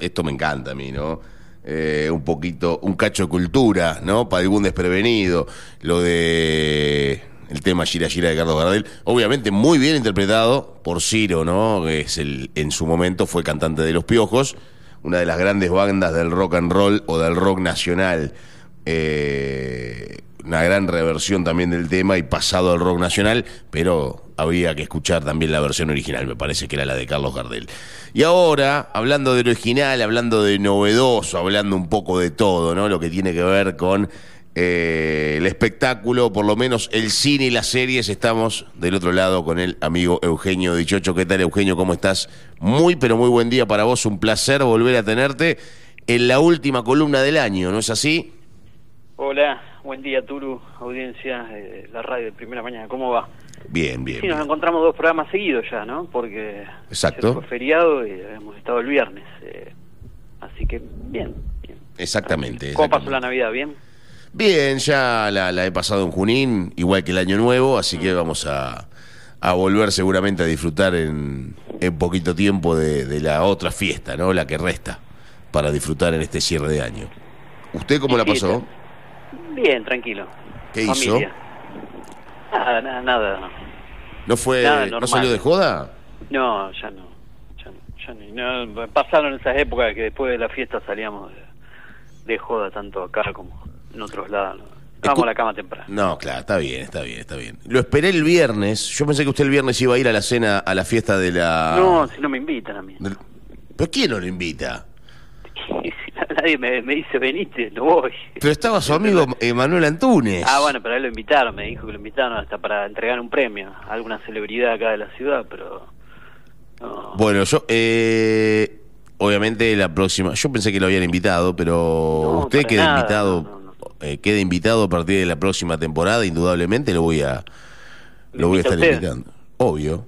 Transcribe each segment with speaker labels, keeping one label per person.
Speaker 1: esto me encanta a mí, ¿no? Eh, un poquito, un cacho de cultura, ¿no? Para algún desprevenido. Lo de el tema Gira Gira de Carlos Gardel. Obviamente muy bien interpretado por Ciro, ¿no? Que es el, en su momento fue cantante de Los Piojos, una de las grandes bandas del rock and roll o del rock nacional. Eh, una gran reversión también del tema y pasado al rock nacional, pero había que escuchar también la versión original, me parece que era la de Carlos Gardel. Y ahora, hablando de original, hablando de novedoso, hablando un poco de todo, ¿no? Lo que tiene que ver con eh, el espectáculo, por lo menos el cine y las series, estamos del otro lado con el amigo Eugenio Dichocho. ¿Qué tal, Eugenio? ¿Cómo estás? Muy, pero muy buen día para vos, un placer volver a tenerte en la última columna del año, ¿no es así?
Speaker 2: Hola, buen día Turu, audiencia de la radio de Primera Mañana, ¿cómo va?
Speaker 1: Bien, bien.
Speaker 2: Sí, nos encontramos dos programas seguidos ya, ¿no? Porque
Speaker 1: Exacto.
Speaker 2: fue feriado y hemos estado el viernes, eh, así que bien. bien.
Speaker 1: Exactamente.
Speaker 2: ¿Cómo pasó la Navidad? ¿Bien?
Speaker 1: Bien, ya la, la he pasado en Junín, igual que el año nuevo, así que vamos a, a volver seguramente a disfrutar en, en poquito tiempo de, de la otra fiesta, ¿no? La que resta para disfrutar en este cierre de año. ¿Usted cómo la pasó?
Speaker 2: Bien, tranquilo.
Speaker 1: ¿Qué
Speaker 2: Familia.
Speaker 1: hizo?
Speaker 2: Nada, nada, nada. no.
Speaker 1: ¿No fue,
Speaker 2: Nada,
Speaker 1: no salió de joda?
Speaker 2: No, ya no. Ya, ya no, no. Pasaron esas épocas que después de la fiesta salíamos de, de joda tanto acá como en otros lados. Vamos a la cama temprano.
Speaker 1: No, claro, está bien, está bien, está bien. Lo esperé el viernes. Yo pensé que usted el viernes iba a ir a la cena, a la fiesta de la.
Speaker 2: No, si no me invitan a mí.
Speaker 1: del- ¿Pero quién no lo invita?
Speaker 2: Nadie me, me dice veniste, no voy.
Speaker 1: Pero estaba su amigo Emanuel Antunes.
Speaker 2: Ah, bueno, pero él lo invitaron, me dijo que lo invitaron hasta para entregar un premio a alguna celebridad acá de la ciudad, pero... No.
Speaker 1: Bueno, yo, eh, obviamente la próxima, yo pensé que lo habían invitado, pero
Speaker 2: No,
Speaker 1: usted queda
Speaker 2: nada,
Speaker 1: invitado,
Speaker 2: no,
Speaker 1: eh, queda invitado a partir de la próxima temporada, indudablemente lo voy a,
Speaker 2: ¿Me
Speaker 1: lo voy a estar
Speaker 2: usted?
Speaker 1: invitando. Obvio,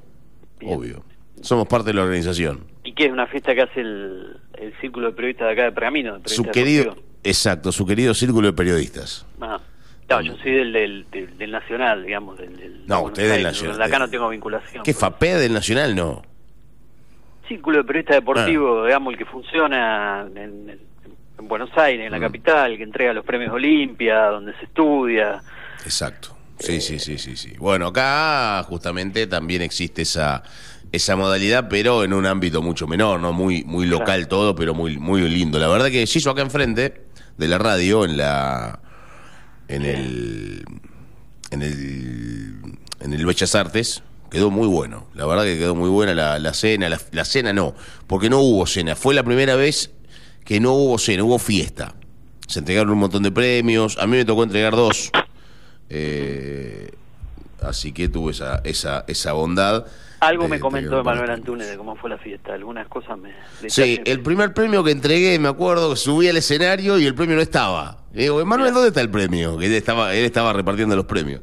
Speaker 2: Bien.
Speaker 1: obvio. Somos parte de la organización.
Speaker 2: ¿Y qué es una fiesta que hace el, el círculo de periodistas de acá de Pergamino? de
Speaker 1: Su querido, exacto, su querido círculo de periodistas.
Speaker 2: Ah, no, yo soy del, del, del, del Nacional, digamos. Del, del-
Speaker 1: No, usted del
Speaker 2: Buenos Aires,
Speaker 1: Nacional.
Speaker 2: de Acá no tengo vinculación.
Speaker 1: ¿Qué FAPE del Nacional? No.
Speaker 2: Círculo de periodistas
Speaker 1: Ah.
Speaker 2: deportivos, digamos, el que funciona en, en- en Buenos Aires, en la
Speaker 1: Mm.
Speaker 2: capital, que entrega los premios Olimpia, donde se estudia.
Speaker 1: Exacto. Sí, sí, sí, sí, sí. Bueno, acá justamente también existe esa esa modalidad, pero en un ámbito mucho menor, no muy muy local todo, pero muy muy lindo. La verdad que se hizo acá enfrente de la radio en la en el en el en el Bellas Artes. Quedó muy bueno, la verdad que quedó muy buena la, la cena, la, la cena no, porque no hubo cena, fue la primera vez que no hubo cena, hubo fiesta. Se entregaron un montón de premios, a mí me tocó entregar dos, eh, así que tuve esa, esa, esa bondad.
Speaker 2: Algo me
Speaker 1: entregar
Speaker 2: comentó
Speaker 1: un par de
Speaker 2: Manuel
Speaker 1: premios.
Speaker 2: Antunes de cómo fue la fiesta, algunas cosas me...
Speaker 1: Sí, el primer premio que entregué, me acuerdo, que subí al escenario y el premio no estaba. Digo, Emanuel, ¿dónde está el premio? Que él estaba, él estaba repartiendo los premios.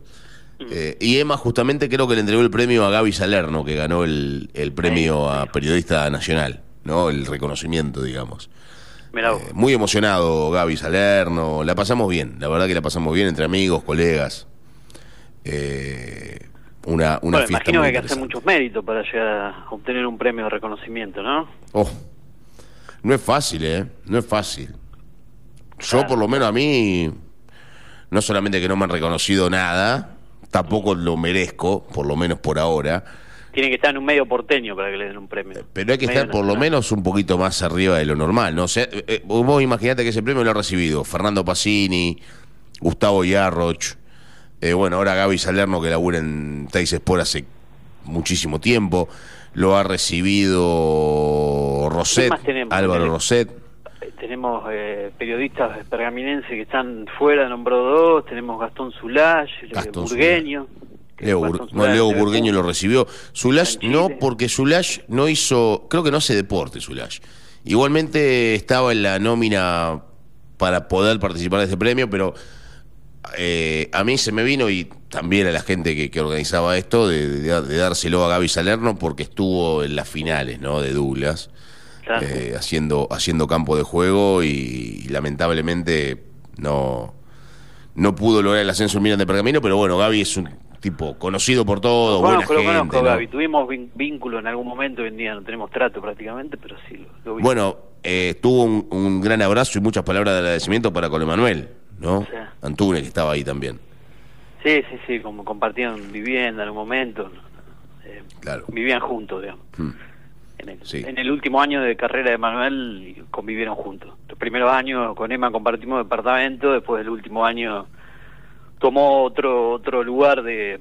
Speaker 2: Mm.
Speaker 1: Eh, y Emma justamente creo que le entregó el premio a Gaby Salerno, que ganó el, el premio a periodista nacional, ¿no? El reconocimiento, digamos. Eh, muy emocionado Gaby Salerno, la pasamos bien, la verdad que la pasamos bien entre amigos, colegas. Eh, una, una
Speaker 2: bueno,
Speaker 1: fiesta
Speaker 2: imagino
Speaker 1: muy
Speaker 2: que hay que hacer muchos méritos para llegar a obtener un premio de reconocimiento, ¿no?
Speaker 1: Oh, no es fácil, ¿eh? No es fácil. Yo, por lo menos a mí, no solamente que no me han reconocido nada, tampoco lo merezco, por lo menos por ahora,
Speaker 2: Tiene que estar en un medio porteño para que le den un premio.
Speaker 1: pero hay que
Speaker 2: Medio
Speaker 1: estar por lo menos un poquito más arriba de lo normal, ¿no? O sea, eh, eh, vos imaginate que ese premio lo ha recibido Fernando Pacini, Gustavo Yarroch, eh, bueno, ahora Gaby Salerno que labura en Teis Sport hace muchísimo tiempo, lo ha recibido Roset? Álvaro
Speaker 2: Tenemos-
Speaker 1: Roset.
Speaker 2: Eh, Tenemos eh, periodistas pergaminenses que están fuera, nombró dos, tenemos Gastón Zulay, eh,
Speaker 1: Gastón
Speaker 2: Burgueño.
Speaker 1: Leo, Bur- no, Leo Burgueño lo recibió. Zulash no, porque Zulash no hizo, creo que no hace deporte Zulash. Igualmente estaba en la nómina para poder participar de este premio, pero eh, a mí se me vino y también a la gente que, que organizaba esto de, de- de dárselo a Gaby Salerno porque estuvo en las finales ¿no? de Douglas.
Speaker 2: Claro.
Speaker 1: eh, haciendo, haciendo campo de juego y, lamentablemente no, no pudo lograr el ascenso en Milan de Pergamino, pero bueno, Gaby es un tipo conocido por todo,
Speaker 2: Lo
Speaker 1: buena
Speaker 2: lo
Speaker 1: gente.
Speaker 2: conozco,
Speaker 1: ¿no?
Speaker 2: Gaby. Tuvimos vínculo en algún momento, hoy en día no tenemos trato prácticamente, pero sí lo, lo vi.
Speaker 1: Bueno, eh, tuvo un, un gran abrazo y muchas palabras de agradecimiento para con Emanuel, ¿no?
Speaker 2: Sí.
Speaker 1: Antunes, que estaba ahí también.
Speaker 2: Sí, sí, sí, como compartían vivienda en un momento. eh,
Speaker 1: Claro.
Speaker 2: Vivían juntos, digamos.
Speaker 1: Hmm.
Speaker 2: En el,
Speaker 1: Sí.
Speaker 2: en el último año de carrera de Manuel convivieron juntos. Los primeros años con Emma compartimos departamento, después del último año tomó otro otro lugar de,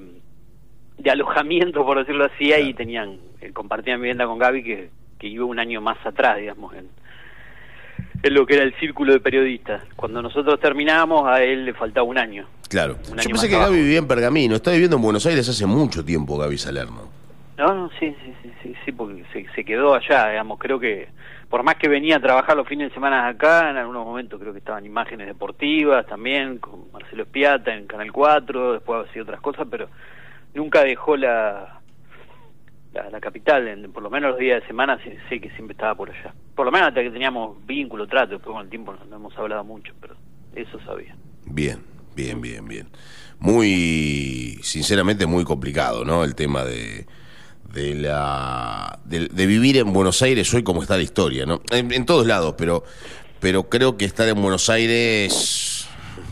Speaker 2: de alojamiento, por decirlo así, ahí
Speaker 1: Claro.
Speaker 2: tenían, eh, compartían vivienda con Gaby que, que iba un año más atrás, digamos, en, en lo que era el círculo de periodistas. Cuando nosotros terminamos, a él le faltaba un año.
Speaker 1: Claro.
Speaker 2: Un
Speaker 1: Yo
Speaker 2: año
Speaker 1: pensé que
Speaker 2: abajo.
Speaker 1: Gaby vivía en Pergamino. Está viviendo en Buenos Aires hace mucho tiempo, Gaby Salerno.
Speaker 2: No, no, sí, sí, sí, sí, sí, porque se, se quedó allá, digamos, creo que por más que venía a trabajar los fines de semana acá, en algunos momentos creo que estaban imágenes deportivas también, con Marcelo Espiata en Canal 4, después hacía otras cosas, pero nunca dejó la, la, capital, en- por lo menos los días de semana sé, que siempre estaba por allá. Por lo menos hasta que teníamos vínculo, trato, después con el tiempo no, hemos hablado mucho, pero eso sabía.
Speaker 1: Bien, bien, bien, bien. Muy, sinceramente, muy complicado, ¿no? El tema de, de la de, de vivir en Buenos Aires hoy como está la historia, ¿no? En, en todos lados, pero pero creo que estar en Buenos Aires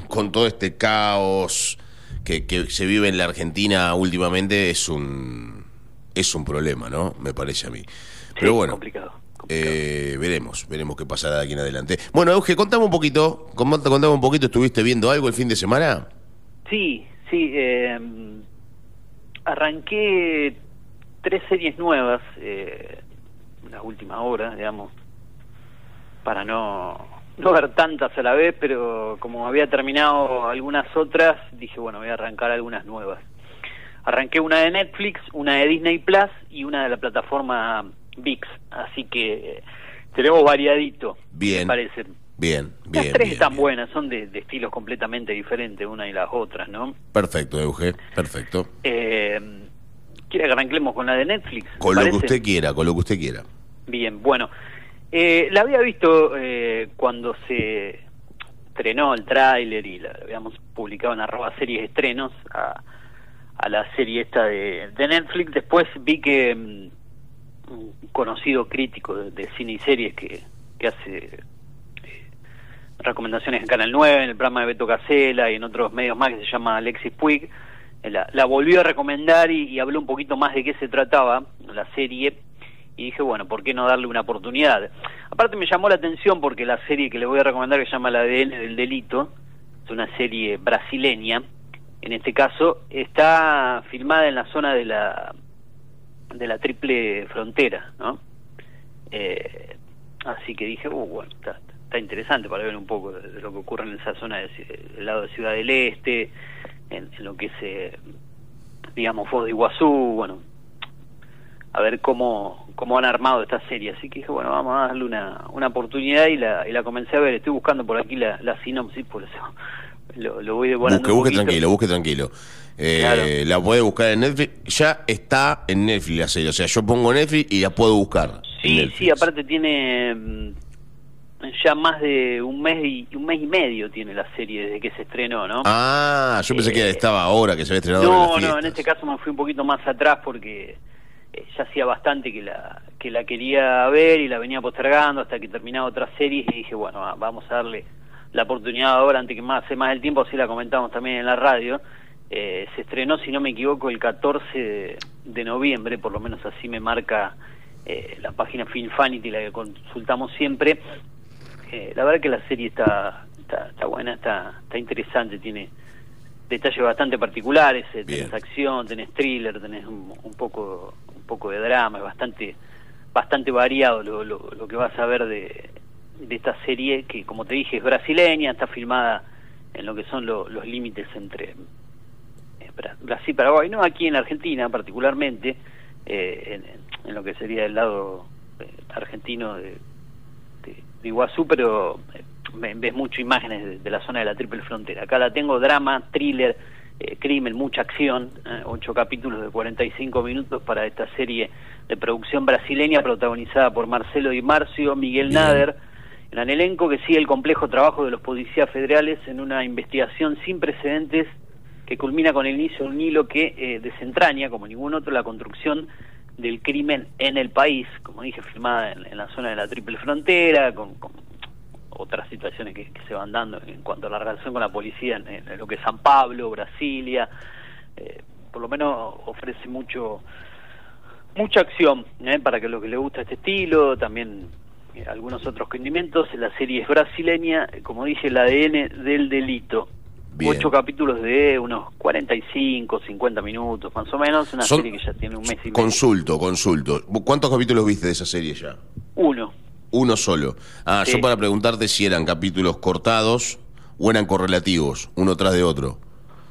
Speaker 1: con todo este caos que, que se vive en la Argentina últimamente es un es un problema, ¿no? Me parece a mí. Pero
Speaker 2: Sí,
Speaker 1: bueno,
Speaker 2: complicado. complicado.
Speaker 1: eh, veremos, veremos qué pasará de aquí en adelante. Bueno, Euge, contame un poquito, contame un poquito, ¿estuviste viendo algo el fin de semana?
Speaker 2: Sí, sí. eh, arranqué tres series nuevas eh, las últimas horas, digamos, para no, no ver tantas a la vez, pero como había terminado algunas otras, dije, bueno, voy a arrancar algunas nuevas. Arranqué una de Netflix, una de Disney Plus y una de la plataforma VIX, así que eh, tenemos variadito,
Speaker 1: Bien.
Speaker 2: me parece.
Speaker 1: Bien,
Speaker 2: Las
Speaker 1: bien.
Speaker 2: tres
Speaker 1: bien,
Speaker 2: están
Speaker 1: bien.
Speaker 2: buenas, son de, de estilos completamente diferentes una y las otras, ¿no?
Speaker 1: Perfecto, Euge, perfecto.
Speaker 2: Eh, ¿Quiere que arranquemos con la de Netflix? ¿Le
Speaker 1: Con lo que usted quiera, con lo que usted quiera.
Speaker 2: Bien, bueno. Eh, la había visto eh, cuando se estrenó el tráiler y la habíamos publicado en arroba series estrenos a, a la serie esta de, de Netflix. Después vi que mm, un conocido crítico de, cine y series que, que hace eh, recomendaciones en Canal 9, en el programa de Beto Casela y en otros medios más que se llama Alexis Puig, eh, la, volvió a recomendar y, habló un poquito más de qué se trataba la serie y dije, bueno, ¿por qué no darle una oportunidad? Aparte me llamó la atención porque la serie que le voy a recomendar que se llama La ADN del Delito, es una serie brasileña, en este caso está filmada en la zona de la de la triple frontera, ¿no? Eh, así que dije, uh, bueno, está, está interesante para ver un poco de, de lo que ocurre en esa zona de del lado de Ciudad del Este, en, en lo que es, eh, digamos, Foz de Iguazú, bueno, a ver cómo, cómo han armado esta serie. Así que dije, bueno, vamos a darle una, una oportunidad y la, y la comencé a ver. Estoy buscando por aquí la, la sinopsis, por eso lo, lo voy devorando.
Speaker 1: Busque, busque tranquilo, busque tranquilo. Eh,
Speaker 2: Claro.
Speaker 1: La puede buscar en Netflix. Ya está en Netflix la serie. O sea, yo pongo Netflix y la puedo buscar.
Speaker 2: Sí, sí, aparte tiene mm, ya más de un mes y un mes y medio tiene la serie desde que se estrenó, ¿no?
Speaker 1: Ah, yo pensé que
Speaker 2: Eh,
Speaker 1: estaba ahora, que se había estrenado en
Speaker 2: no, no, en este caso me fui un poquito más atrás porque eh, ya hacía bastante que la que la quería ver y la venía postergando hasta que terminaba otra serie y dije, bueno, va- vamos a darle la oportunidad ahora antes que más hace más el tiempo, así la comentamos también en la radio. Eh, se estrenó, si no me equivoco, el 14 de, de noviembre, por lo menos así me marca eh, la página Filmfanity, la que consultamos siempre. Eh, la verdad que la serie está, está, está buena, está, está interesante, tiene detalles bastante particulares, eh, tenés acción, tenés thriller, tenés un, un poco un poco de drama, es bastante bastante variado lo, lo, lo que vas a ver de, de esta serie que como te dije es brasileña, está filmada en lo que son lo- los límites entre eh, Bra- Brasil y Paraguay, no aquí en Argentina particularmente, eh, en, en lo que sería el lado eh, argentino de, de, de Iguazú, pero eh, ve- ves mucho imágenes de, de la zona de la triple frontera. Acá la tengo drama, thriller, eh, crimen, mucha acción, eh, ocho capítulos de 45 minutos para esta serie de producción brasileña protagonizada por Marcelo Di Marcio, Miguel. Nader, el elenco que sigue el complejo trabajo de los policías federales en una investigación sin precedentes que culmina con el inicio de un hilo que eh, desentraña, como ningún otro, la construcción del crimen en el país, como dije, filmada en, la zona de la triple frontera, con, otras situaciones que, se van dando en cuanto a la relación con la policía en, lo que es San Pablo, Brasilia, eh, por lo menos ofrece mucho mucha acción ¿eh? para que lo que le gusta este estilo, también algunos otros condimentos. La serie es brasileña, como dice el ADN del delito. Ocho capítulos de unos 45, 50 minutos más o menos. Una serie que ya tiene un mes y medio.
Speaker 1: Consulto, consulto. ¿Cuántos capítulos viste de esa serie ya?
Speaker 2: Uno.
Speaker 1: Uno solo. Ah, yo para preguntarte si eran capítulos cortados o eran correlativos, uno tras de otro.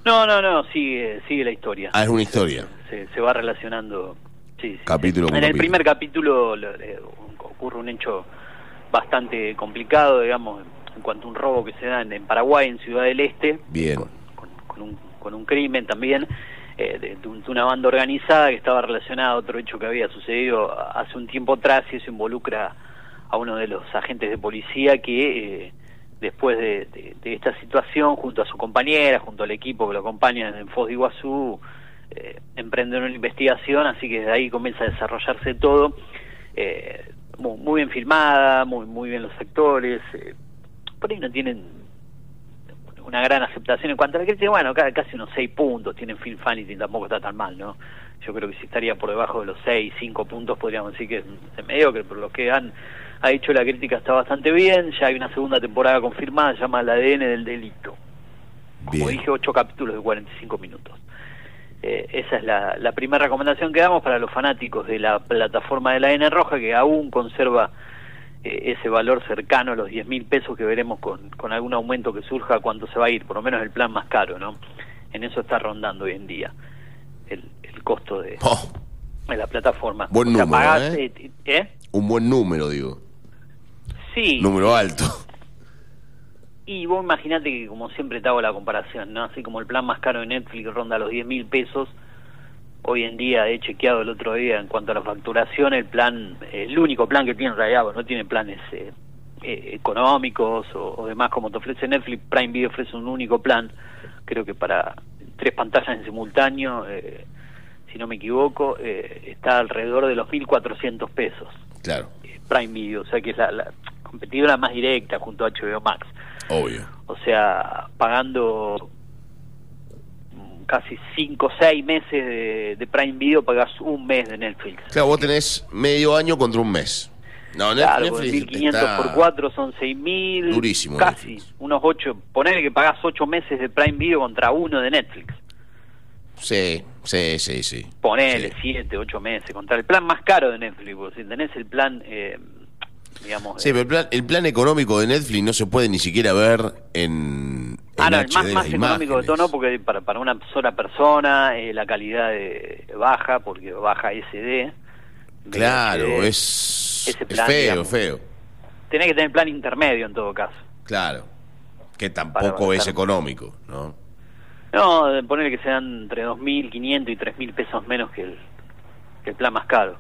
Speaker 2: No, no, no, sigue, sigue la historia.
Speaker 1: Ah, es una historia.
Speaker 2: Se, va relacionando. Sí,
Speaker 1: capítulo
Speaker 2: En el primer capítulo ocurre un hecho bastante complicado, digamos, en cuanto a un robo que se da en, Paraguay, en Ciudad del Este.
Speaker 1: Bien.
Speaker 2: Con, un, con un crimen también. Eh, de, una banda organizada que estaba relacionada a otro hecho que había sucedido hace un tiempo atrás y eso involucra a uno de los agentes de policía que eh, después de, esta situación, junto a su compañera, junto al equipo que lo acompaña en Foz de Iguazú, eh, emprenden una investigación, así que desde ahí comienza a desarrollarse todo. Eh, muy, bien filmada, muy, muy bien los actores. Eh, por ahí no tienen una gran aceptación en cuanto a la crítica, bueno, casi unos seis puntos tienen Film Fanity, tampoco está tan mal, ¿no? Yo creo que si estaría por debajo de los seis, cinco puntos, podríamos decir que es mediocre, pero lo que han ha dicho la crítica está bastante bien, ya hay una segunda temporada confirmada, se llama El ADN del delito. Como dije, ocho capítulos de 45 minutos. Eh, esa es la, primera recomendación que damos para los fanáticos de la plataforma de la N Roja, que aún conserva eh, ese valor cercano a los 10 mil pesos que veremos con, con algún aumento que surja cuando se va a ir, por lo menos el plan más caro, ¿no? En eso está rondando hoy en día el, el costo de, oh. de la plataforma.
Speaker 1: Buen número, ¿eh? ¿eh? Un buen número, digo.
Speaker 2: Sí.
Speaker 1: Número alto.
Speaker 2: Y vos imaginate que, como siempre te hago la comparación, ¿no? Así como el plan más caro de Netflix ronda los 10 mil pesos, hoy en día he chequeado el otro día en cuanto a la facturación, el plan, el único plan que tiene en realidad, no tiene planes eh, eh, económicos o, demás como te ofrece Netflix, Prime Video ofrece un único plan, creo que para tres pantallas en simultáneo, eh, si no me equivoco, está alrededor de los 1.400 pesos.
Speaker 1: Claro.
Speaker 2: Prime Video, o sea que es la competidora más directa junto a HBO Max.
Speaker 1: Obvio.
Speaker 2: O sea, pagando casi 5 o 6 meses de, Prime Video, pagas un mes de Netflix.
Speaker 1: Claro, vos tenés medio año contra un mes.
Speaker 2: No, claro, Netflix 1.500 por 4 son 6.000.
Speaker 1: Durísimo.
Speaker 2: Casi, unos 8. Ponele que pagás 8 meses de Prime Video contra uno de Netflix.
Speaker 1: Sí, sí, sí, sí.
Speaker 2: Ponele 7, 8 meses contra el plan más caro de Netflix. Si tenés el plan eh, digamos.
Speaker 1: Sí, pero el plan, económico de Netflix no se puede ni siquiera ver en.
Speaker 2: ah, no, el más, económico de todo no, porque para, para una sola persona eh, la calidad de, baja, porque baja SD.
Speaker 1: Claro, es, feo, feo.
Speaker 2: Tenés que tener plan intermedio en todo caso.
Speaker 1: Claro, que tampoco es económico, ¿no?
Speaker 2: No, poner que sean entre 2.500 y 3.000 pesos menos que el, que el plan más caro.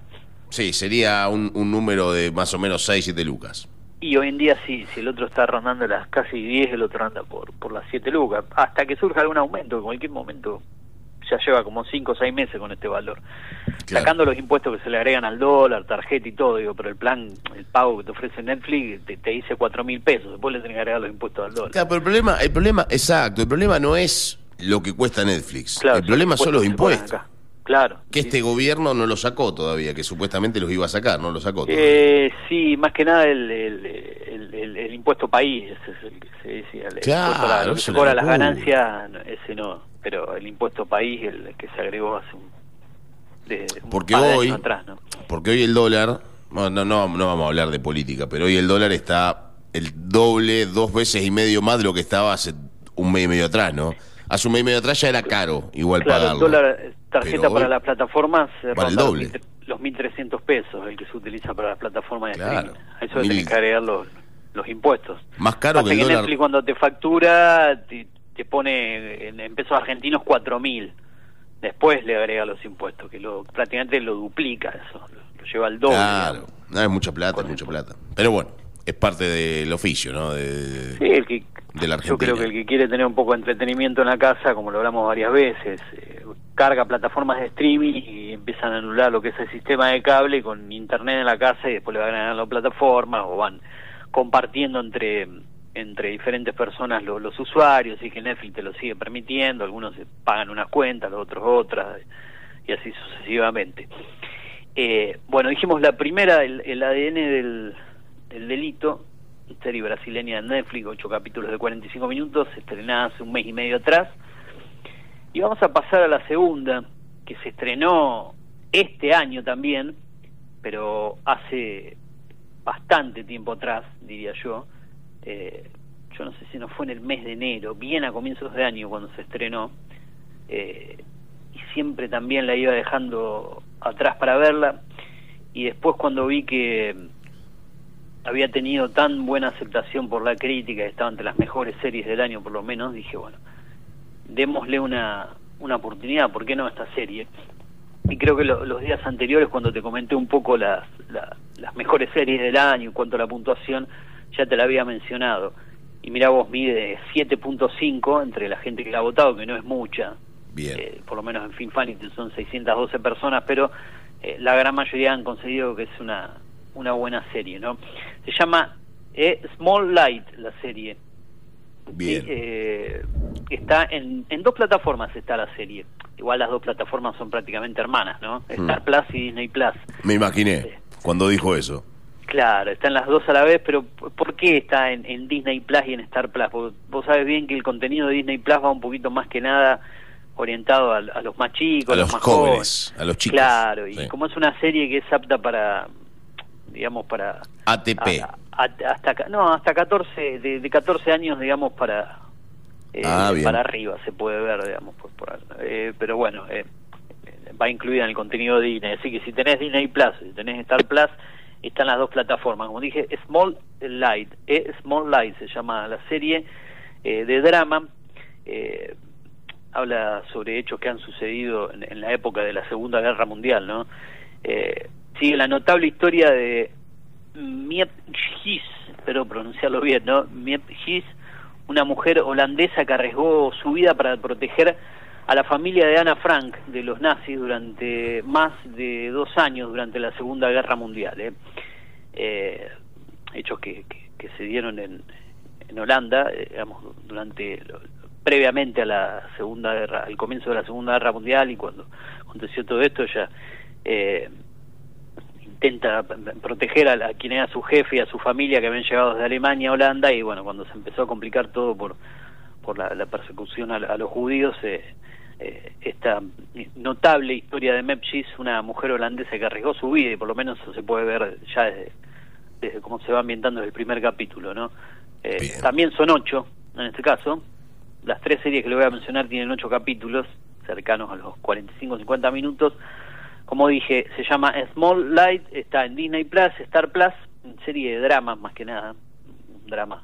Speaker 1: Sí, sería un, número de más o menos 6, 7 lucas.
Speaker 2: Y hoy en día sí, si el otro está rondando las casi 10, el otro anda por, por las 7 lucas. Hasta que surja algún aumento, en cualquier momento ya lleva como 5 o 6 meses con este valor. Sacando los impuestos que se le agregan al dólar, tarjeta y todo, digo, pero el plan, el pago que te ofrece Netflix te, dice 4 mil pesos, después le tenés que agregar los impuestos al dólar.
Speaker 1: Claro, pero el problema, el problema, exacto, el problema no es lo que cuesta Netflix, el problema son los impuestos.
Speaker 2: Claro.
Speaker 1: Que este gobierno no lo sacó todavía, que supuestamente los iba a sacar, no lo sacó
Speaker 2: todavía. Eh, sí, más que nada el, el, impuesto país, el que se decía. El
Speaker 1: claro,
Speaker 2: impuesto a, cobra las ganancias, ese no, pero el impuesto país, el que se agregó hace un, de,
Speaker 1: porque hoy, atrás, ¿no? Porque hoy el dólar, no, no, no vamos a hablar de política, pero hoy el dólar está el doble, dos veces y medio más de lo que estaba hace un mes y medio atrás, ¿no? Hace un mes y medio atrás ya era caro, igual
Speaker 2: claro,
Speaker 1: pagarlo.
Speaker 2: El dólar, tarjeta para las plataformas
Speaker 1: vale el doble.
Speaker 2: Los, 1.300 pesos, el que se utiliza para las plataformas de streaming. A eso Mil... que agregar los, los impuestos.
Speaker 1: Más caro que el dólar.
Speaker 2: Netflix cuando te factura te, te pone en, pesos argentinos 4.000. Después le agrega los impuestos, que lo prácticamente lo duplica eso, lo, lleva al doble.
Speaker 1: Claro, no, es mucha plata, es mucha plata. Pero bueno, es parte del oficio, ¿no?
Speaker 2: De... Sí, el que
Speaker 1: de la.
Speaker 2: Yo creo que el que quiere tener un poco de entretenimiento en la casa, como lo hablamos varias veces, eh, carga plataformas de streaming y empiezan a anular lo que es el sistema de cable con internet en la casa y después le van agregando plataformas o van compartiendo entre entre diferentes personas los usuarios y que Netflix te lo sigue permitiendo, algunos pagan unas cuentas, los otros otras y así sucesivamente. Eh, bueno, dijimos la primera, el, ADN del, del delito, serie brasileña de Netflix, ocho capítulos de 45 minutos, estrenada hace un mes y medio atrás. Y vamos a pasar a la segunda, que se estrenó este año también, pero hace bastante tiempo atrás, diría yo. Eh, yo no sé si no fue en el mes de enero, bien a comienzos de año cuando se estrenó. Eh, y siempre también la iba dejando atrás para verla. Y después cuando vi que había tenido tan buena aceptación por la crítica, estaba entre las mejores series del año por lo menos, dije, bueno, démosle una, una oportunidad, ¿por qué no esta serie? Y creo que los días anteriores, cuando te comenté un poco las, las mejores series del año en cuanto a la puntuación, ya te la había mencionado. Y mira vos, mide 7.5 entre la gente que la ha votado, que no es mucha.
Speaker 1: Bien.
Speaker 2: Eh, por lo menos en Finfanity son 612 personas, pero eh, la gran mayoría han conseguido que es una, una buena serie, ¿no? Se llama eh, Small Light la serie.
Speaker 1: Bien.
Speaker 2: Eh, está en, en dos plataformas está la serie. Igual las dos plataformas son prácticamente hermanas, ¿no? Hmm. Star Plus y Disney Plus.
Speaker 1: Me imaginé eh, cuando dijo eso.
Speaker 2: Claro, están las dos a la vez, pero ¿por qué está en, Disney Plus y en Star Plus? Vos, vos, sabes bien que el contenido de Disney Plus va un poquito más que nada orientado a, los más chicos,
Speaker 1: a
Speaker 2: los,
Speaker 1: más
Speaker 2: jóvenes,
Speaker 1: a los chicos.
Speaker 2: Claro, y como es una serie que es apta para, digamos, para...
Speaker 1: ATP.
Speaker 2: Hasta, no, hasta 14, de, de 14 años, digamos, para... Eh, ah, para arriba se puede ver, digamos, por, por eh, pero bueno, eh, va incluida en el contenido de Disney, así que si tenés Disney Plus, si tenés Star Plus, están las dos plataformas. Como dije, Small Light, eh, Small Light se llama la serie eh, de drama. Eh, habla sobre hechos que han sucedido en, la época de la Segunda Guerra Mundial, ¿no? Eh, sigue la notable historia de Miep Gis, espero pronunciarlo bien, ¿no? Miep Gis, una mujer holandesa que arriesgó su vida para proteger a la familia de Ana Frank de los nazis durante más de dos años durante la Segunda Guerra Mundial. ¿eh? Eh, hechos que, se dieron en, en Holanda, eh, digamos, durante previamente a la Segunda Guerra, al comienzo de la Segunda Guerra Mundial y cuando aconteció todo esto ya intenta proteger a, a, quien era su jefe y a su familia que habían llegado desde Alemania a Holanda y bueno, cuando se empezó a complicar todo por por la, persecución a, los judíos, eh, eh, esta notable historia de Mepchis, una mujer holandesa que arriesgó su vida y por lo menos eso se puede ver ya desde, cómo se va ambientando desde el primer capítulo, ¿no? Eh, también son ocho, en este caso. Las tres series que le voy a mencionar tienen ocho capítulos, cercanos a los 45-50 minutos. Como dije, se llama Small Light, está en Disney Plus, Star Plus, serie de dramas más que nada, un drama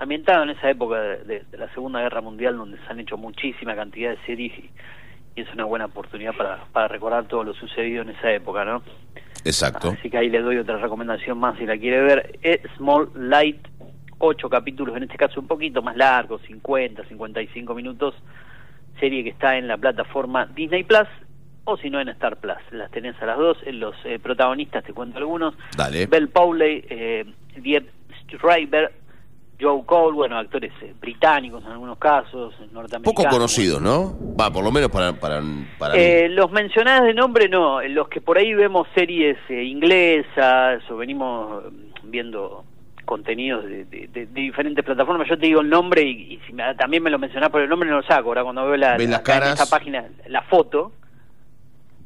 Speaker 2: ambientado en esa época de, la Segunda Guerra Mundial donde se han hecho muchísima cantidad de series y, es una buena oportunidad para, para recordar todo lo sucedido en esa época, ¿no?
Speaker 1: Exacto.
Speaker 2: Así que ahí le doy otra recomendación más si la quiere ver. Es Small Light, ocho capítulos, en este caso un poquito más largo, 50, 55 minutos, serie que está en la plataforma Disney Plus o si no en Star Plus. Las tenés a las dos. Los eh, protagonistas, te cuento algunos.
Speaker 1: Dale.
Speaker 2: Bell Powley, eh, Diep Schreiber, Joe Cole, bueno, actores eh, británicos en algunos casos, norteamericanos.
Speaker 1: Poco conocidos, ¿no? Va, por lo menos para... para, para
Speaker 2: eh, los mencionados de nombre no, los que por ahí vemos series eh, inglesas o venimos viendo contenidos de, diferentes plataformas, yo te digo el nombre y, si también me lo mencionás por el nombre no lo saco, ahora cuando veo la,
Speaker 1: esta
Speaker 2: página, la foto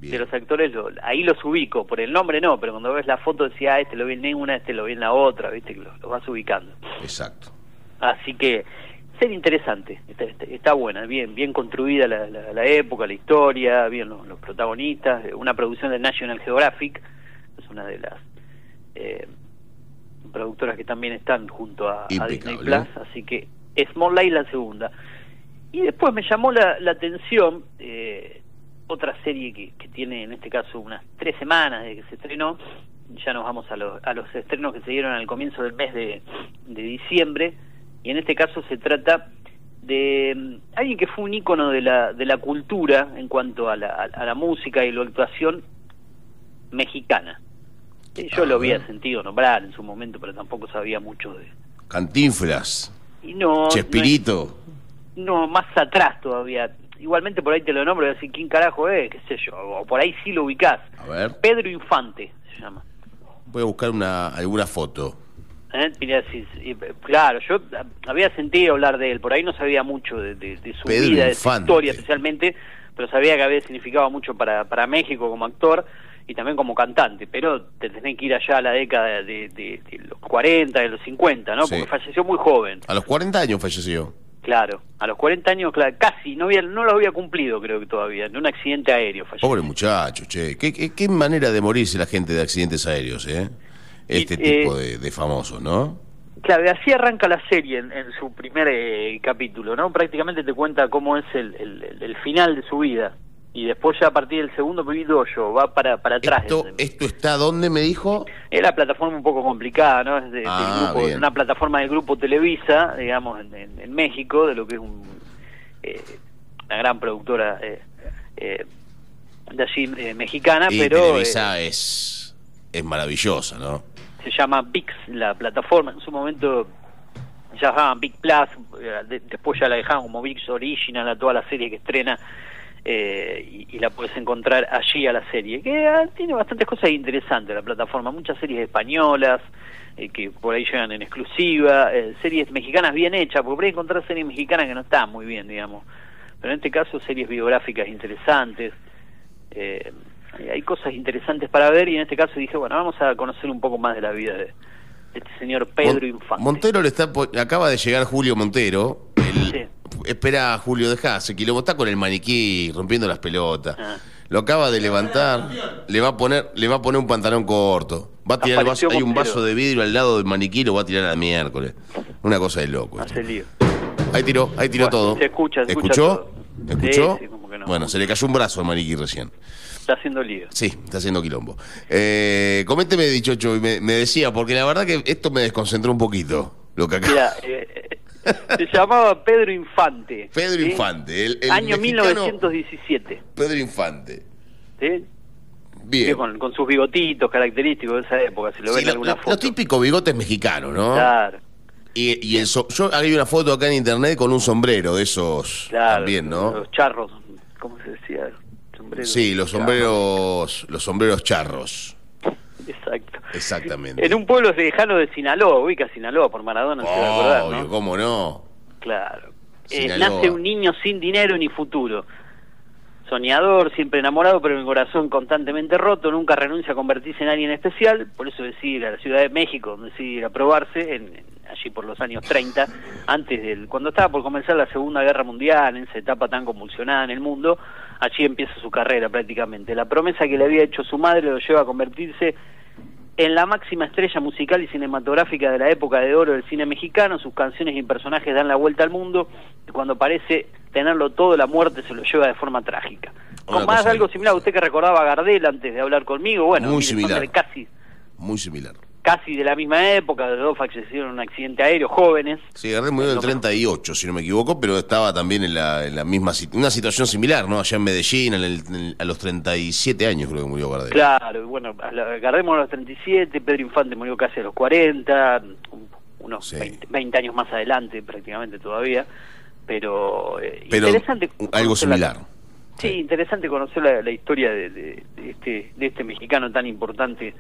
Speaker 2: de los actores, ahí los ubico, por el nombre no, pero cuando ves la foto decía, ah, este lo vi en una, este lo vi en la otra, viste, que lo, vas ubicando.
Speaker 1: Exacto.
Speaker 2: Así que, ser interesante, está, buena, bien bien construida la, la, época, la historia, bien los, protagonistas, una producción de National Geographic, es una de las eh, productoras que también están junto a, Disney Plus, así que Small Light la segunda. Y después me llamó la, la atención, eh, otra serie que, que, tiene en este caso unas tres semanas de que se estrenó, ya nos vamos a los, a los estrenos que se dieron al comienzo del mes de, de diciembre, y en este caso se trata de mm, alguien que fue un ícono de la, de la cultura en cuanto a la, a la música y la actuación mexicana. Yo lo había sentido nombrar en su momento, pero tampoco sabía mucho de...
Speaker 1: Cantinflas,
Speaker 2: Y no,
Speaker 1: Chespirito.
Speaker 2: no, no, más atrás todavía. Igualmente por ahí te lo nombro y decir quién carajo es, qué sé yo, o por ahí sí lo ubicás.
Speaker 1: A ver,
Speaker 2: Pedro Infante se llama.
Speaker 1: voy a buscar una alguna foto.
Speaker 2: ¿Eh? Mirá, sí, sí, claro, yo había sentido hablar de él, por ahí no sabía mucho de, de- de su
Speaker 1: Pedro
Speaker 2: vida, de su historia especialmente, pero sabía que había significado mucho para, para México como actor y también como cantante, pero te tenés que ir allá a la década de, de- de los 40, de los 50, ¿no?
Speaker 1: Sí.
Speaker 2: Porque falleció muy joven,
Speaker 1: A los 40 años falleció.
Speaker 2: Claro, a los 40 años claro, casi, no, había, no lo había cumplido creo que todavía, en un accidente aéreo falleció.
Speaker 1: Pobre muchacho, che. ¿Qué, qué, qué manera de morirse la gente de accidentes aéreos, eh? Este
Speaker 2: Y,
Speaker 1: tipo
Speaker 2: eh,
Speaker 1: de, de famosos, ¿no?
Speaker 2: Claro, así arranca la serie en, en su primer eh, capítulo, ¿no? Prácticamente te cuenta cómo es el- el- el final de su vida. Y después ya a partir del segundo yo va para, para atrás.
Speaker 1: Esto,
Speaker 2: Es-
Speaker 1: esto está donde me dijo.
Speaker 2: Es la plataforma un poco complicada, ¿no? Es de-
Speaker 1: Ah,
Speaker 2: grupo- una plataforma del grupo Televisa, digamos, en, en- en México, de lo que es un, eh, una gran productora eh, eh, de allí eh, mexicana,
Speaker 1: y
Speaker 2: pero...
Speaker 1: Televisa
Speaker 2: eh,
Speaker 1: es, es maravillosa, ¿no?
Speaker 2: se llama VIX la plataforma, en su momento ya llamaban VIX Plus, eh, de- después ya la dejaban como VIX Original a toda la serie que estrena eh, y, y la puedes encontrar allí a la serie, que ah, tiene bastantes cosas interesantes la plataforma, muchas series españolas eh, que por ahí llegan en exclusiva, eh, series mexicanas bien hechas, porque por ahí encontrar series mexicanas que no están muy bien, digamos, pero en este caso series biográficas interesantes. Eh, hay- hay cosas interesantes para ver y en este caso dije, bueno, vamos a conocer un poco más de la vida de, este señor Pedro
Speaker 1: Mon-
Speaker 2: Infante.
Speaker 1: Montero le está acaba de llegar Julio Montero. el-
Speaker 2: Sí.
Speaker 1: Espera Julio deja ese quilombo, está con el maniquí rompiendo las pelotas.
Speaker 2: Ah.
Speaker 1: Lo acaba de levantar, le va a poner, le va a poner un pantalón corto. Va a tirar el vaso, hay un vaso de vidrio al lado del maniquí, lo va a tirar a miércoles. Una cosa de loco.
Speaker 2: Hace lío.
Speaker 1: Ahí tiró, ahí tiró
Speaker 2: Bueno,
Speaker 1: todo.
Speaker 2: se escucha, se escucha
Speaker 1: ¿Escuchó?
Speaker 2: todo.
Speaker 1: ¿Escuchó?
Speaker 2: Sí, sí, como que no.
Speaker 1: Bueno, se le cayó un brazo al maniquí recién.
Speaker 2: Está haciendo lío.
Speaker 1: Sí, está haciendo quilombo. Eh, coménteme, dichocho, me, me decía, porque la verdad que esto me desconcentró un poquito. Lo que acá.
Speaker 2: Mira, eh, se llamaba Pedro Infante.
Speaker 1: Pedro
Speaker 2: ¿sí?
Speaker 1: Infante, el, el
Speaker 2: Año
Speaker 1: mexicano
Speaker 2: 1917.
Speaker 1: Pedro Infante.
Speaker 2: ¿sí?
Speaker 1: Bien.
Speaker 2: Con, con sus bigotitos característicos de esa época, si lo
Speaker 1: Sí,
Speaker 2: ven en alguna foto.
Speaker 1: los típicos bigotes mexicanos, ¿no?
Speaker 2: Claro,
Speaker 1: Y, y el so- yo hay una foto acá en internet con un sombrero de esos
Speaker 2: claro.
Speaker 1: también, ¿no?
Speaker 2: Los charros, ¿cómo se decía? Sombreros.
Speaker 1: Sí, los sombreros, los sombreros charros. Exactamente.
Speaker 2: En un pueblo lejano de Sinaloa, ubica Sinaloa por Maradona, se va a acordar, ¿no?
Speaker 1: ¿cómo no?
Speaker 2: Claro. Eh, nace un niño sin dinero ni futuro. Soñador, siempre enamorado, pero en corazón constantemente roto, nunca renuncia a convertirse en alguien especial, por eso decide ir a la Ciudad de México, donde decide ir a probarse, en, en- allí por los años 30, antes del, cuando estaba por comenzar la Segunda Guerra Mundial, en esa etapa tan convulsionada en el mundo, allí empieza su carrera prácticamente. La promesa que le había hecho su madre lo lleva a convertirse en la máxima estrella musical y cinematográfica de la época de oro del cine mexicano, sus canciones y personajes dan la vuelta al mundo, y cuando parece tenerlo todo, la muerte se lo lleva de forma trágica.
Speaker 1: Una
Speaker 2: Con más algo similar, usted que recordaba a Gardel antes de hablar conmigo, bueno,
Speaker 1: Muy similar.
Speaker 2: casi,
Speaker 1: Muy similar.
Speaker 2: Casi de la misma época, los dos fallecieron en un accidente aéreo, jóvenes,
Speaker 1: Sí, Gardel murió en el 38, si no me equivoco, pero estaba también en la, en la misma una situación similar, ¿no? Allá en Medellín, en el- en a los 37 años creo que murió Gardel.
Speaker 2: Claro, bueno, Gardel murió a los 37, Pedro Infante murió casi a los 40, un- unos
Speaker 1: Sí.
Speaker 2: 20, 20 años más adelante prácticamente todavía, pero, eh,
Speaker 1: Pero
Speaker 2: interesante
Speaker 1: algo
Speaker 2: la- sí, interesante conocer la, la historia de, de- de este, de este mexicano tan importante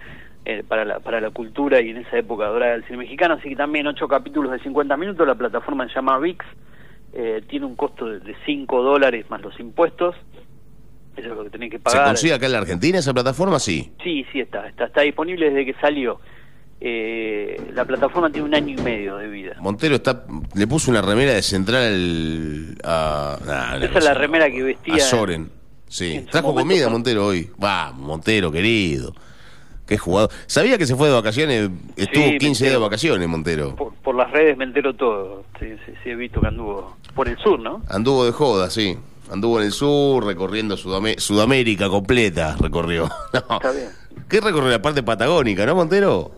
Speaker 2: eh, para, la, para la cultura y en esa época dorada del cine mexicano, así que también ocho capítulos de 50 minutos, la plataforma se llama VIX, eh, tiene un costo de, de 5 dólares más los impuestos, eso es lo que tenés que
Speaker 1: ¿Se
Speaker 2: pagar.
Speaker 1: consigue acá en la Argentina esa plataforma? Sí.
Speaker 2: Sí, sí está, está, está disponible desde que salió. Eh, la plataforma tiene un año y medio de vida.
Speaker 1: Montero está le puso una remera de central a... nah,
Speaker 2: Esa es la remera que vestía
Speaker 1: A Soren. Sí. Trajo comida Montero hoy. Va, Montero, querido. Qué jugador. Sabía que se fue de vacaciones, estuvo
Speaker 2: Sí,
Speaker 1: 15 días de vacaciones Montero.
Speaker 2: Por, por las redes me entero todo. Sí, sí, sí, he visto que anduvo por el sur, ¿no?
Speaker 1: Anduvo de joda, sí. Anduvo en el sur, recorriendo Sudamérica completa, recorrió. No.
Speaker 2: Está bien.
Speaker 1: ¿Qué recorrió la parte patagónica, no, Montero?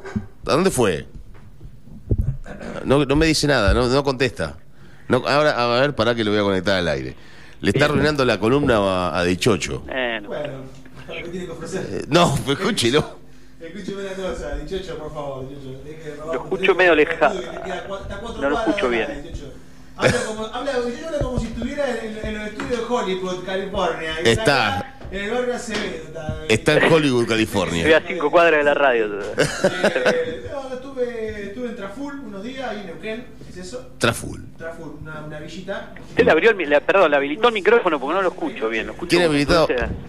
Speaker 1: ¿A dónde fue? No, no me dice nada, no, no contesta. No, ahora, a ver, para que lo voy a conectar al aire. Le está arruinando la columna a, a Dichocho.
Speaker 2: Bueno,
Speaker 3: Bueno, ¿qué tiene que ofrecer?
Speaker 1: Eh, no, pues escúchelo.
Speaker 3: Escúcheme una cosa, dichocho, por favor, dichocho. De
Speaker 2: Lo escucho medio lejano. No lo escucho
Speaker 3: de
Speaker 2: bien.
Speaker 3: Habla como, habla, como si estuviera en, en los estudios de Hollywood, California.
Speaker 1: Está.
Speaker 3: En el barrio Acevedo. Está,
Speaker 1: Está en Hollywood,
Speaker 2: estoy
Speaker 1: California.
Speaker 2: a cinco cuadras de la radio.
Speaker 3: Eh, no, estuve, estuve en Traful unos días, ahí en Neuquén. ¿Es eso?
Speaker 1: Traful.
Speaker 3: Traful, una, una villita.
Speaker 2: Usted le abrió el, la- perdón, le habilitó el micrófono porque no lo escucho bien. Lo escucho
Speaker 1: ¿Tiene
Speaker 2: como si
Speaker 1: habilitado?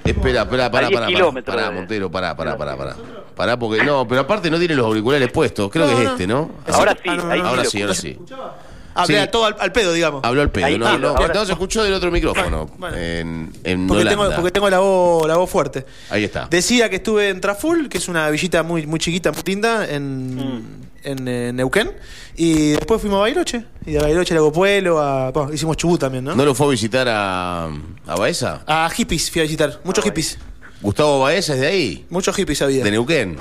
Speaker 1: Espera, espera, pará,
Speaker 2: A 10
Speaker 1: pará, pará, Montero, pará, pará, pará, pará. Pará, porque no, pero aparte no tiene los auriculares puestos, creo
Speaker 3: No,
Speaker 1: que es
Speaker 3: no.
Speaker 1: este, ¿no?
Speaker 2: Ahora sí,
Speaker 3: Ah,
Speaker 2: ahí
Speaker 1: Ahora sí, ahora sí.
Speaker 3: ¿Escuchaba?
Speaker 4: Hablé
Speaker 1: Sí.
Speaker 4: todo al, al pedo, digamos.
Speaker 1: Habló el pedo,
Speaker 2: Ahí
Speaker 1: no,
Speaker 2: sí,
Speaker 1: no,
Speaker 2: ahora-
Speaker 1: no se escuchó del otro micrófono.
Speaker 4: Bueno.
Speaker 1: En, en
Speaker 4: Porque tengo, porque tengo la voz, la voz fuerte.
Speaker 1: Ahí está.
Speaker 4: Decía que estuve en Traful, que es una villita muy, muy chiquita, muy linda, en,
Speaker 2: Mm.
Speaker 4: en, eh, Neuquén. Y después fuimos a Bailoche. Y de Bailoche a Lago Pueblo, a, bueno, hicimos Chubut también, ¿no?
Speaker 1: ¿No lo fue a visitar a, a Baeza?
Speaker 4: A hippies fui a visitar. Muchos
Speaker 2: Ah,
Speaker 4: hippies.
Speaker 1: Gustavo Baeza es de ahí,
Speaker 4: Muchos hippies había.
Speaker 1: de Neuquén.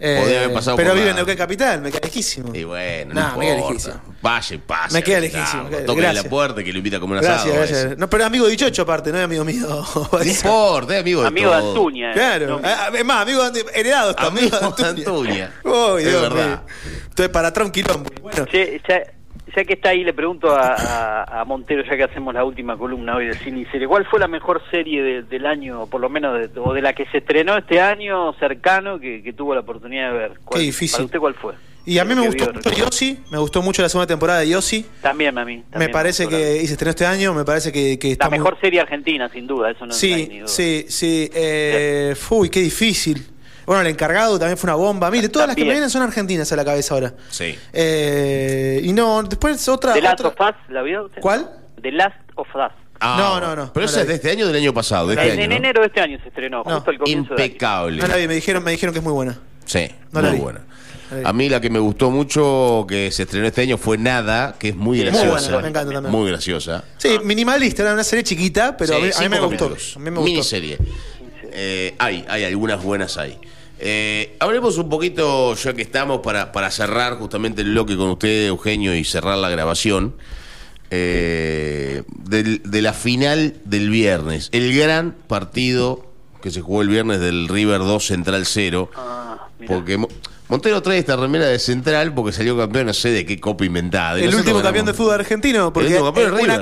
Speaker 4: Eh,
Speaker 1: Podría haber pasado
Speaker 4: pero
Speaker 1: por
Speaker 4: vive
Speaker 1: la-
Speaker 4: en Neuquén Capital, me queda lejísimo.
Speaker 1: Y bueno,
Speaker 4: Nah,
Speaker 1: no
Speaker 4: me queda
Speaker 1: importa.
Speaker 4: lejísimo.
Speaker 1: Vaya y pase.
Speaker 4: Me queda lejísimo, queda-
Speaker 1: Tóquele la
Speaker 4: gracias.
Speaker 1: puerta que le invita a comer un
Speaker 4: Gracias,
Speaker 1: asado.
Speaker 4: gracias. No, pero amigo de Dichocho aparte, no es amigo mío.
Speaker 1: No importa, es amigo de
Speaker 2: Amigo de. Antuña. eh.
Speaker 4: Claro.
Speaker 2: No,
Speaker 4: Ah, Es más, amigo de heredado está,
Speaker 1: Amigo de Antuña.
Speaker 4: Uy,
Speaker 1: Es
Speaker 4: Dios
Speaker 1: verdad.
Speaker 4: Entonces, para atrás un quilombo. Bueno,
Speaker 2: Che, ya, ya que está ahí, le pregunto a, a- a Montero, ya que hacemos la última columna hoy de cine y serie, ¿cuál fue la mejor serie de- del año, por lo menos, de- o de la que se estrenó este año cercano que, que tuvo la oportunidad de ver? ¿Cuál-
Speaker 4: Qué difícil.
Speaker 2: ¿Para usted cuál fue?
Speaker 4: y a mí me gustó mucho. Yossi, me gustó mucho la segunda temporada de Yossi.
Speaker 2: También a mí.
Speaker 4: Me
Speaker 2: también
Speaker 4: parece
Speaker 2: gustó
Speaker 4: que, y se estrenó este año, me parece que, está
Speaker 2: la
Speaker 4: muy-
Speaker 2: mejor serie argentina, sin duda, eso no hay ni
Speaker 4: Sí,
Speaker 2: duda.
Speaker 4: sí, sí. Eh, uy, qué difícil. Bueno, el encargado también fue una bomba. Mire, todas las que me vienen son argentinas a la cabeza ahora.
Speaker 1: Sí.
Speaker 4: Eh, y no, después otra.
Speaker 2: ¿The Last
Speaker 4: otra-
Speaker 2: of Us la vio usted?
Speaker 4: ¿Cuál?
Speaker 2: The Last of Us.
Speaker 1: Ah,
Speaker 4: No, no, no,
Speaker 1: Pero
Speaker 4: no
Speaker 1: esa es de este año o del año pasado. De este
Speaker 2: en
Speaker 1: año,
Speaker 2: en
Speaker 1: ¿no?
Speaker 2: enero de este año se estrenó,
Speaker 4: No,
Speaker 2: justo al comienzo de año.
Speaker 1: Impecable.
Speaker 4: No la vi, me dijeron, me dijeron que es muy buena.
Speaker 1: Sí,
Speaker 4: la
Speaker 1: muy buena. A mí la que me gustó mucho que se estrenó este año fue Nada, que es muy
Speaker 2: Sí, muy
Speaker 1: graciosa.
Speaker 4: buena, me encanta también.
Speaker 1: Muy graciosa.
Speaker 4: Sí, minimalista, era una serie chiquita, pero a mí, a mí me gustó. A mí me gustó.
Speaker 1: Miniserie. Eh, hay, hay algunas buenas hay. Eh, hablemos un poquito, ya que estamos, para, para cerrar justamente el bloque con usted, Eugenio, y cerrar la grabación, eh, del- de la final del viernes. El gran partido que se jugó el viernes del River 2 Central 0.
Speaker 2: Ah.
Speaker 1: Porque Montero trae esta remera de Central porque salió campeón, no sé de qué copa inventada.
Speaker 4: El último campeón de fútbol argentino, porque eh,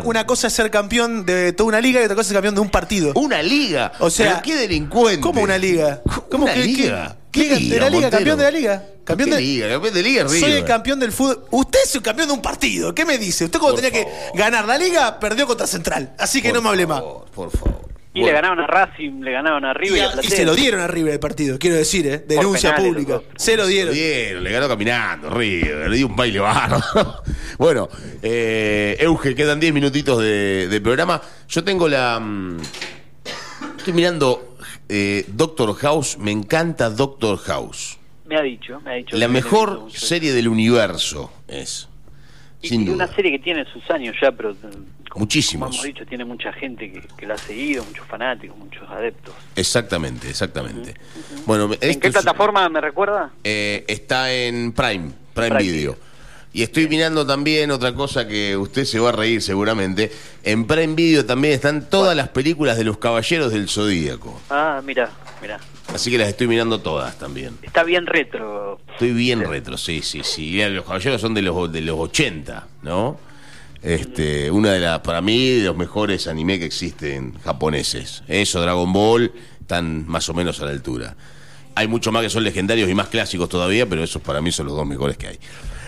Speaker 4: una, cosa es ser campeón de toda una liga y otra cosa es ser campeón de un partido.
Speaker 1: Una liga.
Speaker 4: O sea,
Speaker 1: Pero qué delincuente.
Speaker 4: ¿Cómo una liga? ¿Cómo
Speaker 1: una
Speaker 4: que-
Speaker 1: liga?
Speaker 4: qué
Speaker 1: ¿Qué
Speaker 4: liga? ¿De la liga?
Speaker 1: Montero?
Speaker 4: ¿Campeón de la liga? ¿Campeón
Speaker 1: ¿Qué
Speaker 4: de-
Speaker 1: liga? Campeón de liga,
Speaker 4: Soy el campeón del fútbol. Usted es el campeón de un partido. ¿Qué me dice? Usted cuando
Speaker 1: Por
Speaker 4: tenía
Speaker 1: favor.
Speaker 4: que ganar la liga, perdió contra Central. Así que
Speaker 1: Por
Speaker 4: no me hable más.
Speaker 1: favor, Por favor.
Speaker 2: Y le ganaron a Racing, le ganaron a River
Speaker 4: Y,
Speaker 2: y, a
Speaker 4: a- y
Speaker 2: Platense.
Speaker 4: se lo dieron a River el partido, quiero decir, ¿eh? Denuncia
Speaker 2: penales,
Speaker 4: pública.
Speaker 2: los dos.
Speaker 4: Se lo dieron.
Speaker 1: dieron, le ganó caminando, River, le dio un baile bárbaro. bueno, eh, Euge, quedan 10 minutitos de, de programa. Yo tengo la. mm, Estoy mirando eh, Doctor House, me encanta Doctor House.
Speaker 2: Me ha dicho, me ha dicho.
Speaker 1: La mejor serie del universo es.
Speaker 2: Y-
Speaker 1: Sin
Speaker 2: y
Speaker 1: duda.
Speaker 2: una serie que tiene sus años ya, pero... como-
Speaker 1: Muchísimos.
Speaker 2: Como hemos dicho, tiene mucha gente que, que la ha seguido, muchos fanáticos, muchos adeptos.
Speaker 1: Exactamente, exactamente. Bueno,
Speaker 2: ¿En qué
Speaker 1: es-
Speaker 2: plataforma me recuerda?
Speaker 1: Eh, está en Prime, Prime,
Speaker 2: Prime
Speaker 1: Video.
Speaker 2: Video.
Speaker 1: Y estoy mirando también otra cosa que usted se va a reír seguramente. En Prime Video también están todas las películas de los Caballeros del Zodíaco.
Speaker 2: Ah, mira, mira.
Speaker 1: Así que las estoy mirando todas también.
Speaker 2: Está bien retro.
Speaker 1: Estoy bien retro, sí, sí, sí. Los Caballeros son de los, de los 80, ¿no? Este, una de las, para mí, de los mejores anime que existen japoneses. Eso, Dragon Ball, están más o menos a la altura. Hay muchos más que son legendarios y más clásicos todavía, pero esos para mí son los dos mejores que hay.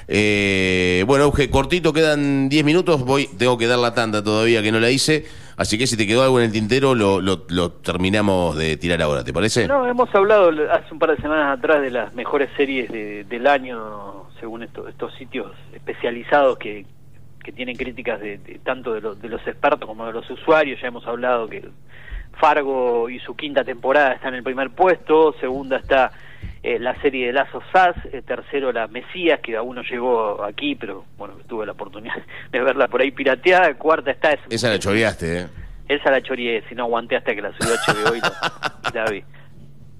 Speaker 1: Eh, bueno, Euge, cortito, quedan 10 minutos. Voy, tengo que dar la tanda todavía que no la hice. Así que si te quedó algo en el tintero, lo, lo- lo terminamos de tirar ahora, ¿te parece?
Speaker 2: No, hemos hablado hace un par de semanas atrás de las mejores series de- del año, según esto- estos sitios especializados que, que tienen críticas de, de- tanto de, los de los expertos como de los usuarios. Ya hemos hablado que Fargo y su quinta temporada está en el primer puesto, segunda está eh, la serie de Lazo Sass, eh, tercero la Mesías, que aún no llegó aquí, pero bueno, tuve la oportunidad de verla por ahí pirateada, cuarta está esa,
Speaker 1: Esa la choreaste, ¿eh?
Speaker 2: esa la chorié, si no aguanté hasta que la subió HBO y la, la vi.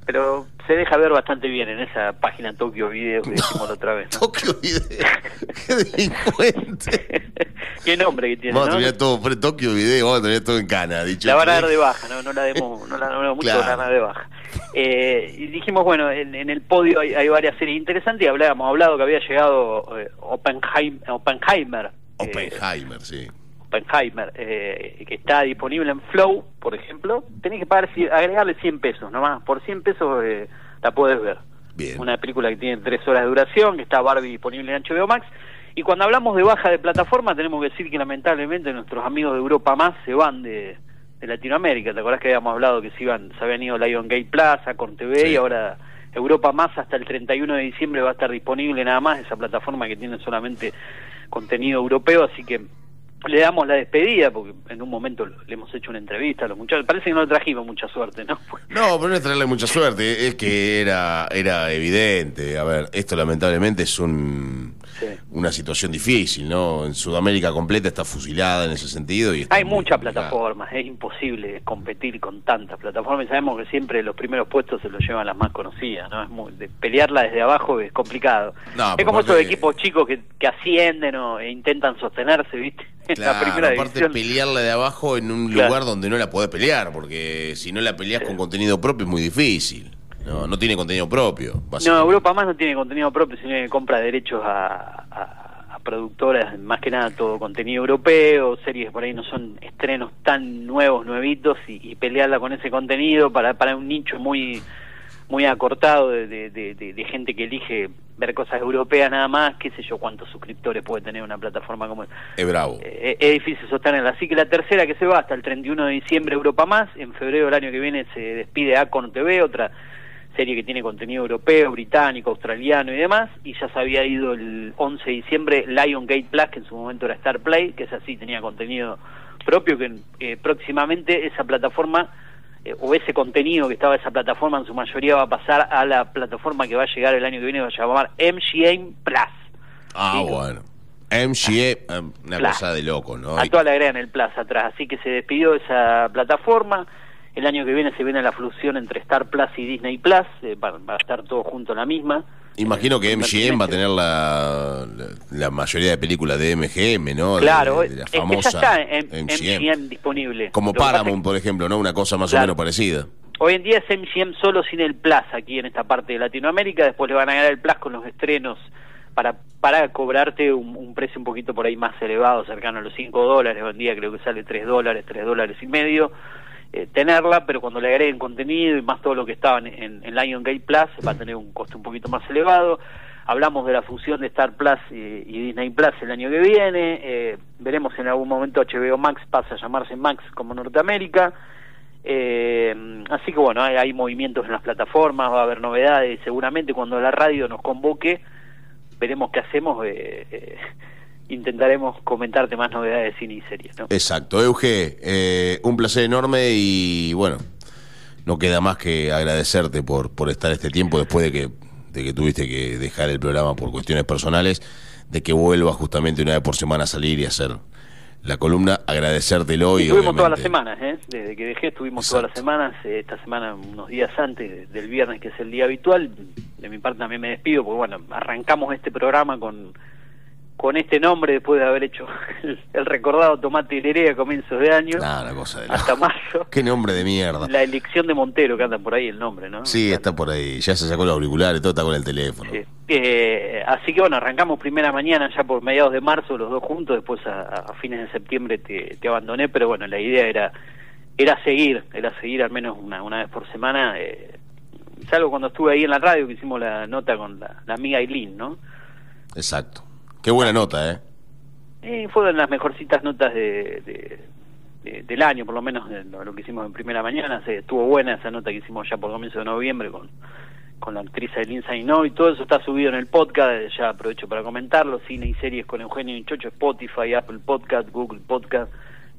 Speaker 2: Pero se deja ver bastante bien en esa página Tokyo Video que dijimos la otra vez. ¿no?
Speaker 1: Tokio Video. Qué delincuente.
Speaker 2: Qué nombre que tiene,
Speaker 1: Vamos a
Speaker 2: ¿no?
Speaker 1: tener todo, Tokio Video, vamos a tener todo en cana, dicho.
Speaker 2: La van a dar de baja, no, no la demos, no la no, mucho
Speaker 1: Claro.
Speaker 2: la van a dar de baja. Eh, y dijimos, bueno, en, en el podio hay, hay varias series interesantes y hablábamos hablado que había llegado eh, Oppenheim- Oppenheimer. eh,
Speaker 1: Oppenheimer, sí.
Speaker 2: Oppenheimer, eh, que está disponible en Flow, por ejemplo, tenés que pagar, agregarle 100 pesos nomás. Por 100 pesos eh, la puedes ver.
Speaker 1: Bien.
Speaker 2: Una película que tiene 3 horas de duración, que está Barbie disponible en HBO Max. Y cuando hablamos de baja de plataforma, tenemos que decir que lamentablemente nuestros amigos de Europa Más se van de, de Latinoamérica. ¿Te acordás que habíamos hablado que se, iban, se habían ido Lion Gate Plaza, con TV
Speaker 1: Sí.
Speaker 2: y ahora Europa Más hasta el 31 de diciembre va a estar disponible nada más esa plataforma que tiene solamente contenido europeo, así que le damos la despedida porque en un momento le hemos hecho una entrevista a los muchachos. Parece que no le trajimos mucha suerte, ¿no?
Speaker 1: No, pero no es traerle mucha suerte, es que era, era evidente. A ver, esto lamentablemente es un,
Speaker 2: Sí.
Speaker 1: una situación difícil, ¿no? En Sudamérica completa está fusilada en ese sentido. y
Speaker 2: Hay muchas plataformas, es imposible competir con tantas plataformas y sabemos que siempre los primeros puestos se los llevan las más conocidas, ¿no? Es muy, de pelearla desde abajo es complicado.
Speaker 1: No,
Speaker 2: es como esos equipos chicos que, que ascienden o, e intentan sostenerse, ¿viste? En la
Speaker 1: Claro,
Speaker 2: primera
Speaker 1: aparte
Speaker 2: división.
Speaker 1: pelearla de abajo en un
Speaker 2: Claro.
Speaker 1: lugar donde no la podés pelear, porque si no la peleas con contenido propio es muy difícil. No, no tiene contenido propio.
Speaker 2: No. Europa más no tiene contenido propio, sino que compra derechos a, a- a productoras, más que nada todo contenido europeo, series por ahí no son estrenos tan nuevos, nuevitos, y, y pelearla con ese contenido para, para un nicho muy muy acortado de, de- de- de- de gente que elige ver cosas europeas nada más, qué sé yo cuántos suscriptores puede tener una plataforma como esta.
Speaker 1: Es bravo.
Speaker 2: Eh, es difícil sostenerla. Así que la tercera que se va hasta el 31 de diciembre Europa Más, en febrero del año que viene se despide Acon TV, otra serie que tiene contenido europeo, británico, australiano y demás, y ya se había ido el 11 de diciembre Lion Gate Plus, que en su momento era Star Play, que es así, tenía contenido propio, que eh, próximamente esa plataforma eh, o ese contenido que estaba en esa plataforma en su mayoría va a pasar a la plataforma que va a llegar el año que viene, va a llamar MGM Plus.
Speaker 1: Ah,
Speaker 2: Sí.
Speaker 1: bueno. MGA, eh, una cosa de loco, ¿no?
Speaker 2: A toda le agregan el Plus atrás, así que se despidió de esa plataforma. El año que viene se viene la fusión entre Star Plus y Disney Plus, eh, va, va a estar todo junto en la misma.
Speaker 1: Imagino que MGM va a tener la, la, la mayoría de películas de MGM, ¿no? De-
Speaker 2: Claro,
Speaker 1: de, la
Speaker 2: ya
Speaker 1: famosa
Speaker 2: está en
Speaker 1: MGM.
Speaker 2: MGM disponible.
Speaker 1: Como
Speaker 2: Lo
Speaker 1: Paramount, por ejemplo, ¿no? Una cosa más
Speaker 2: Claro.
Speaker 1: o menos parecida.
Speaker 2: Hoy en día es MGM solo sin el Plus aquí en esta parte de Latinoamérica, después le van a ganar el Plus con los estrenos para para cobrarte un, un precio un poquito por ahí más elevado, cercano a los 5 dólares, hoy en día creo que sale 3 dólares, 3 dólares y medio, eh, tenerla, pero cuando le agreguen contenido y más todo lo que estaba en, en, en Lion Gate Plus va a tener un costo un poquito más elevado. Hablamos de la fusión de Star Plus y, y Disney Plus el año que viene, eh, veremos si en algún momento HBO Max pasa a llamarse Max como Norteamérica. Eh, así que bueno, hay, hay movimientos en las plataformas, va a haber novedades. Seguramente cuando la radio nos convoque, veremos qué hacemos. eh, eh, intentaremos comentarte más novedades de cine y series. ¿no?
Speaker 1: Exacto. Euge, eh, un placer enorme y bueno, no queda más que agradecerte por, por estar este tiempo después de que, de que tuviste que dejar el programa por cuestiones personales, de que vuelvas justamente una vez por semana a salir y hacer la columna, agradecértelo y
Speaker 2: Estuvimos todas las semanas, ¿eh? desde que dejé estuvimos
Speaker 1: Exacto.
Speaker 2: todas las semanas, eh, esta semana unos días antes de- del viernes que es el día habitual, de mi parte también me despido porque bueno, arrancamos este programa con con este nombre después de haber hecho el, el recordado Tomate y Leré a comienzos de año
Speaker 1: Nah, una cosa de
Speaker 2: hasta mayo.
Speaker 1: Qué nombre de mierda.
Speaker 2: La elección de Montero, que anda por ahí el nombre, ¿no?
Speaker 1: Sí, está por ahí. Ya se sacó los auriculares, todo está con el teléfono.
Speaker 2: Sí. Eh, así que bueno, arrancamos primera mañana ya por mediados de marzo los dos juntos, después a, a fines de septiembre te, te abandoné, pero bueno, la idea era era seguir, era seguir al menos una, una vez por semana, eh, salvo cuando estuve ahí en la radio que hicimos la nota con la, la amiga Aileen, ¿no?
Speaker 1: Exacto. Qué buena nota, ¿eh?
Speaker 2: Eh, fue de las mejorcitas notas de, de- de- del año, por lo menos lo, lo que hicimos en primera mañana. Se, estuvo buena esa nota que hicimos ya por comienzo de noviembre con, con la actriz Aileen Sainó y todo eso está subido en el podcast. Ya aprovecho para comentarlo: cine y series con Eugenio Inchocho, Spotify, Apple Podcast, Google Podcast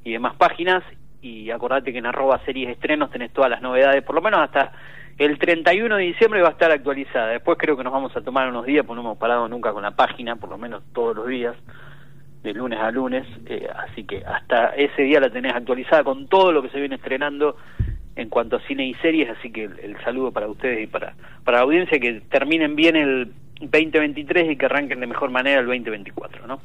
Speaker 2: y demás páginas. Y acordate que en arroba series estrenos tenés todas las novedades, por lo menos hasta el 31 de diciembre va a estar actualizada. Después creo que nos vamos a tomar unos días, porque no hemos parado nunca con la página, por lo menos todos los días de lunes a lunes, eh, así que hasta ese día la tenés actualizada con todo lo que se viene estrenando en cuanto a cine y series, así que el, el saludo para ustedes y para, para la audiencia, que terminen bien el 2023 y que arranquen de mejor manera el 2024, ¿no?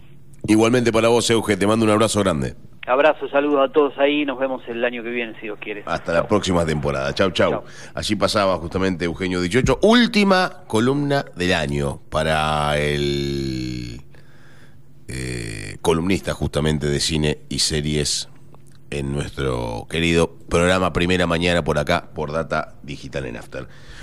Speaker 1: Igualmente para vos, Euge, te mando un abrazo grande.
Speaker 2: Abrazo, saludos a todos ahí, nos vemos el año que viene si Dios quiere.
Speaker 1: Hasta la próxima temporada. Chau, chau.
Speaker 2: Chau.
Speaker 1: Allí pasaba justamente Eugenio 18. Última columna del año para el eh, columnista justamente de cine y series en nuestro querido programa Primera Mañana por acá, por Data Digital en After.